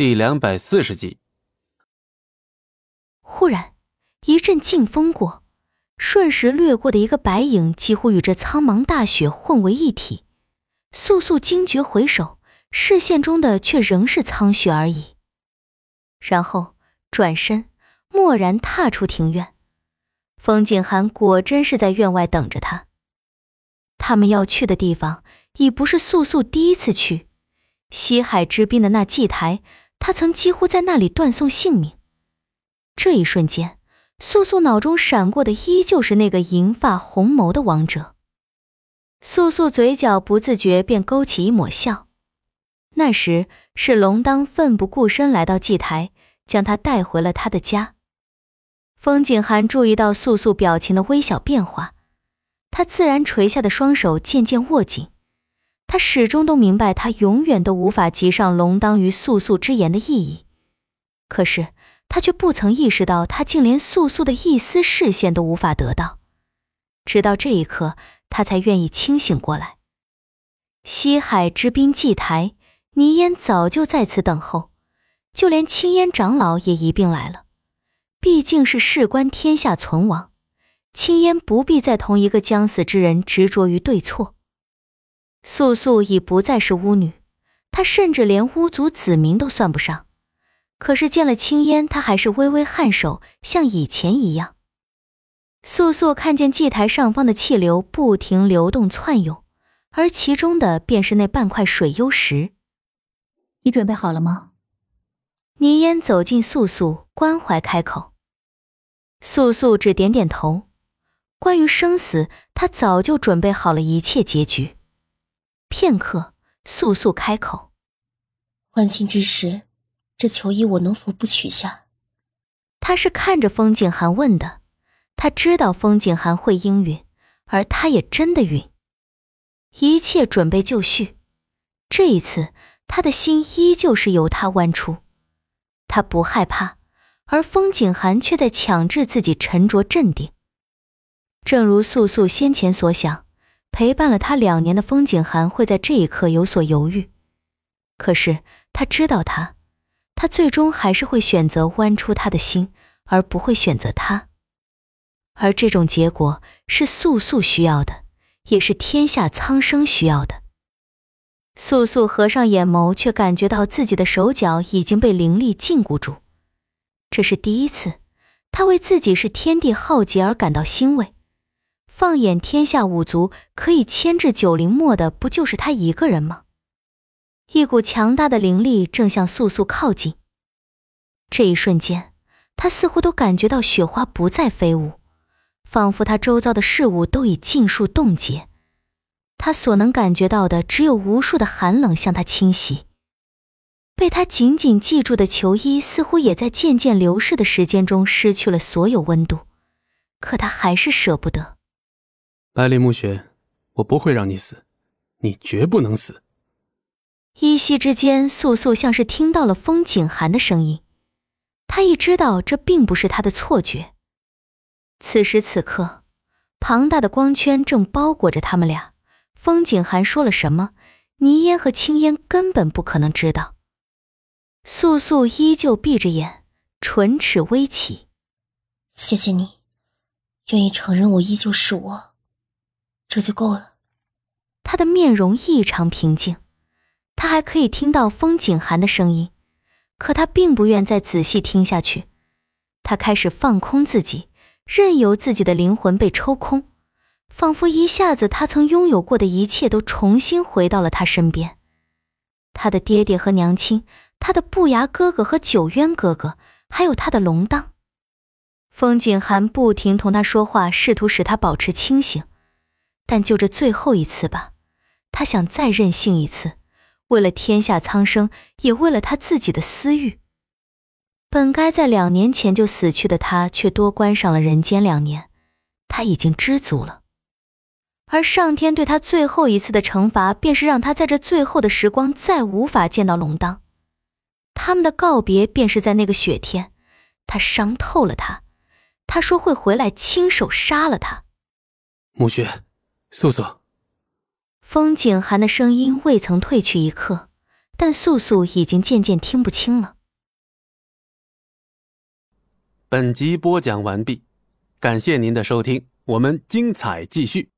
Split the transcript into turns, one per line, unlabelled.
第两百四十集。
忽然，一阵劲风过，瞬时掠过的一个白影，几乎与这苍茫大雪混为一体。素素惊觉回首，视线中的却仍是苍雪而已。然后转身，蓦然踏出庭院。风景寒果真是在院外等着他。他们要去的地方，已不是素素第一次去。西海之滨的那祭台。他曾几乎在那里断送性命。这一瞬间，素素脑中闪过的依旧是那个银发红眸的王者。素素嘴角不自觉便勾起一抹笑。那时是龙当奋不顾身来到祭台，将他带回了他的家。风景寒注意到素素表情的微小变化，他自然垂下的双手渐渐握紧。他始终都明白，他永远都无法及上龙当于素素之言的意义。可是他却不曾意识到，他竟连素素的一丝视线都无法得到。直到这一刻，他才愿意清醒过来。西海之滨祭台，倪烟早就在此等候，就连青烟长老也一并来了。毕竟是事关天下存亡，青烟不必再同一个将死之人执着于对错。素素已不再是巫女，她甚至连巫族子民都算不上。可是见了青烟，她还是微微颔首，像以前一样。素素看见祭台上方的气流不停流动窜涌，而其中的便是那半块水幽石。
你准备好了吗？
泥烟走近素素，关怀开口。素素只点点头。关于生死，她早就准备好了一切结局。片刻，素素开口：“
万幸之时，这球衣我能否不取下？”
他是看着风景寒问的，他知道风景寒会应允，而他也真的允。一切准备就绪，这一次他的心依旧是由他弯出，他不害怕，而风景寒却在强制自己沉着镇定。正如素素先前所想。陪伴了他两年的风景寒会在这一刻有所犹豫，可是他知道他，他最终还是会选择剜出他的心，而不会选择他。而这种结果是素素需要的，也是天下苍生需要的。素素合上眼眸，却感觉到自己的手脚已经被灵力禁锢住，这是第一次，他为自己是天地浩劫而感到欣慰。放眼天下五族，可以牵制九灵墨的，不就是他一个人吗？一股强大的灵力正向素素靠近。这一瞬间，他似乎都感觉到雪花不再飞舞，仿佛他周遭的事物都已尽数冻结。他所能感觉到的，只有无数的寒冷向他侵袭。被他紧紧系住的球衣，似乎也在渐渐流逝的时间中失去了所有温度，可他还是舍不得。
百里暮雪，我不会让你死，你绝不能死。
依稀之间，素素像是听到了风景寒的声音，她一知道这并不是她的错觉。此时此刻，庞大的光圈正包裹着他们俩。风景寒说了什么，倪烟和青烟根本不可能知道。素素依旧闭着眼，唇齿微起。
谢谢你，愿意承认我依旧是我。这就够了。
他的面容异常平静，他还可以听到风景寒的声音，可他并不愿再仔细听下去。他开始放空自己，任由自己的灵魂被抽空，仿佛一下子他曾拥有过的一切都重新回到了他身边。他的爹爹和娘亲，他的不牙哥哥和九渊哥哥，还有他的龙当。风景寒不停同他说话，试图使他保持清醒。但就这最后一次吧，他想再任性一次，为了天下苍生，也为了他自己的私欲。本该在两年前就死去的他，却多关上了人间两年，他已经知足了。而上天对他最后一次的惩罚，便是让他在这最后的时光再无法见到龙当。他们的告别，便是在那个雪天，他伤透了他，他说会回来亲手杀了他。
暮雪。素素，
风景寒的声音未曾褪去一刻，但素素已经渐渐听不清了。
本集播讲完毕，感谢您的收听，我们精彩继续。